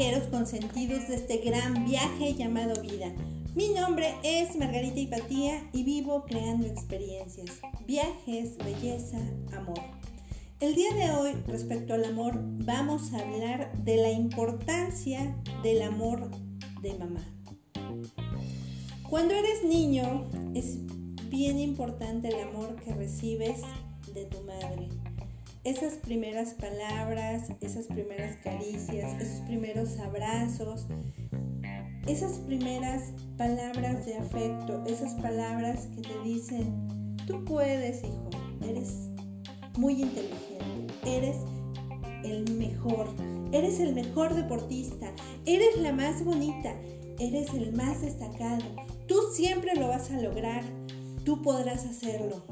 viajeros consentidos de este gran viaje llamado vida. Mi nombre es Margarita Hipatía y vivo creando experiencias, viajes, belleza, amor. El día de hoy, respecto al amor, vamos a hablar de la importancia del amor de mamá. Cuando eres niño, es bien importante el amor que recibes de tu madre esas primeras palabras, esas primeras caricias, esos primeros abrazos, esas primeras palabras de afecto, esas palabras que te dicen, tú puedes, hijo, eres muy inteligente, eres el mejor, eres el mejor deportista, eres la más bonita, eres el más destacado, tú siempre lo vas a lograr, tú podrás hacerlo.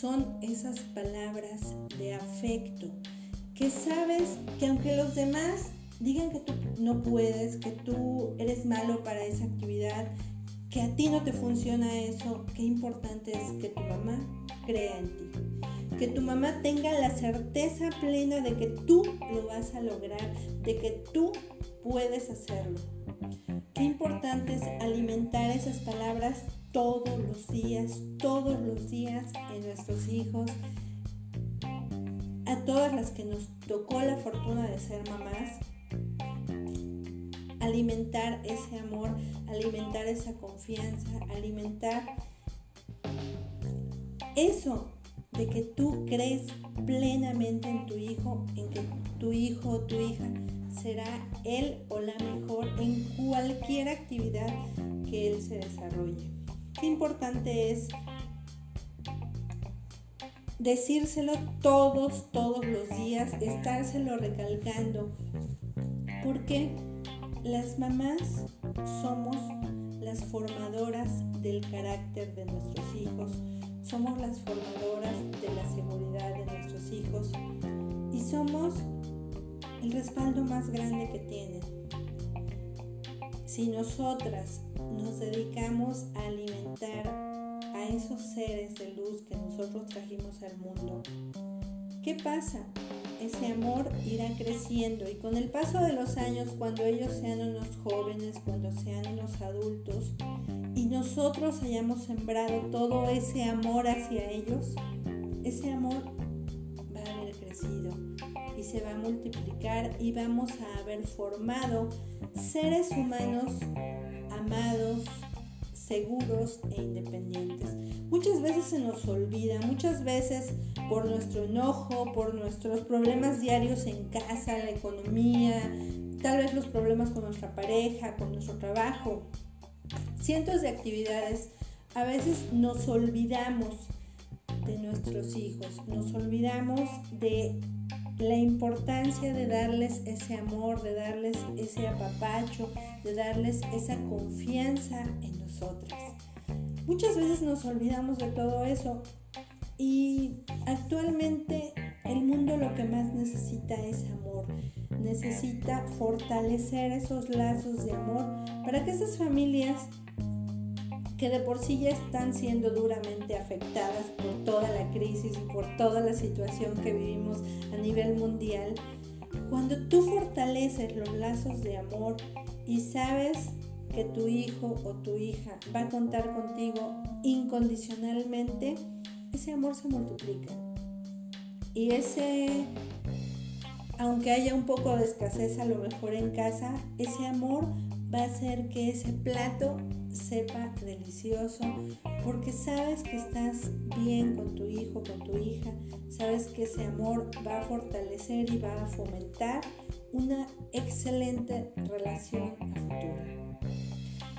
Son esas palabras de afecto que sabes que aunque los demás digan que tú no puedes, que tú eres malo para esa actividad, que a ti no te funciona eso, qué importante es que tu mamá crea en ti. Que tu mamá tenga la certeza plena de que tú lo vas a lograr, de que tú puedes hacerlo. Qué importante es alimentar esas palabras todos los días, todos los días en nuestros hijos, a todas las que nos tocó la fortuna de ser mamás, alimentar ese amor, alimentar esa confianza, alimentar eso de que tú crees plenamente en tu hijo, en que tu hijo o tu hija será él o la mejor en cualquier actividad que él se desarrolle. Qué importante es decírselo todos, todos los días, estárselo recalcando, porque las mamás somos las formadoras del carácter de nuestros hijos, somos las formadoras de la seguridad de nuestros hijos. Y somos el respaldo más grande que tienen. Si nosotras nos dedicamos a alimentar a esos seres de luz que nosotros trajimos al mundo, ¿qué pasa? Ese amor irá creciendo y con el paso de los años, cuando ellos sean unos jóvenes, cuando sean unos adultos, y nosotros hayamos sembrado todo ese amor hacia ellos, ese amor y se va a multiplicar y vamos a haber formado seres humanos amados, seguros e independientes. Muchas veces se nos olvida, muchas veces por nuestro enojo, por nuestros problemas diarios en casa, la economía, tal vez los problemas con nuestra pareja, con nuestro trabajo, cientos de actividades, a veces nos olvidamos de nuestros hijos, nos olvidamos de la importancia de darles ese amor, de darles ese apapacho, de darles esa confianza en nosotras. Muchas veces nos olvidamos de todo eso y actualmente el mundo lo que más necesita es amor. Necesita fortalecer esos lazos de amor para que esas familias que de por sí ya están siendo duramente afectadas por toda la crisis y por toda la situación que vivimos a nivel mundial, cuando tú fortaleces los lazos de amor y sabes que tu hijo o tu hija va a contar contigo incondicionalmente, ese amor se multiplica. Y ese, aunque haya un poco de escasez a lo mejor en casa, ese amor va a hacer que ese plato sepa delicioso, porque sabes que estás bien con tu hijo, con tu hija, sabes que ese amor va a fortalecer y va a fomentar una excelente relación a futuro.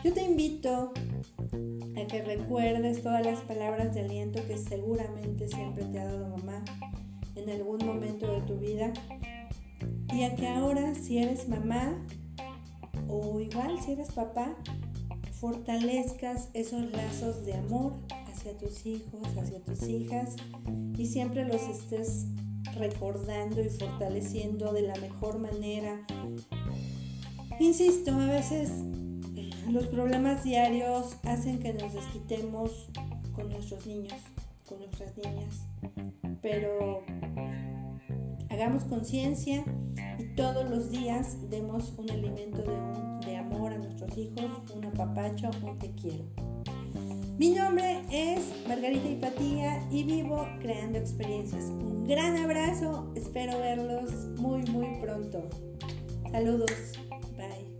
Yo te invito a que recuerdes todas las palabras de aliento que seguramente siempre te ha dado mamá en algún momento de tu vida y a que ahora si eres mamá o igual si eres papá, fortalezcas esos lazos de amor hacia tus hijos, hacia tus hijas y siempre los estés recordando y fortaleciendo de la mejor manera. Insisto, a veces los problemas diarios hacen que nos desquitemos con nuestros niños, con nuestras niñas, pero hagamos conciencia y todos los días demos un alimento de, hijos, un apapacho, un te quiero. Mi nombre es Margarita Hipatía y vivo creando experiencias. Un gran abrazo, espero verlos muy muy pronto. Saludos, bye.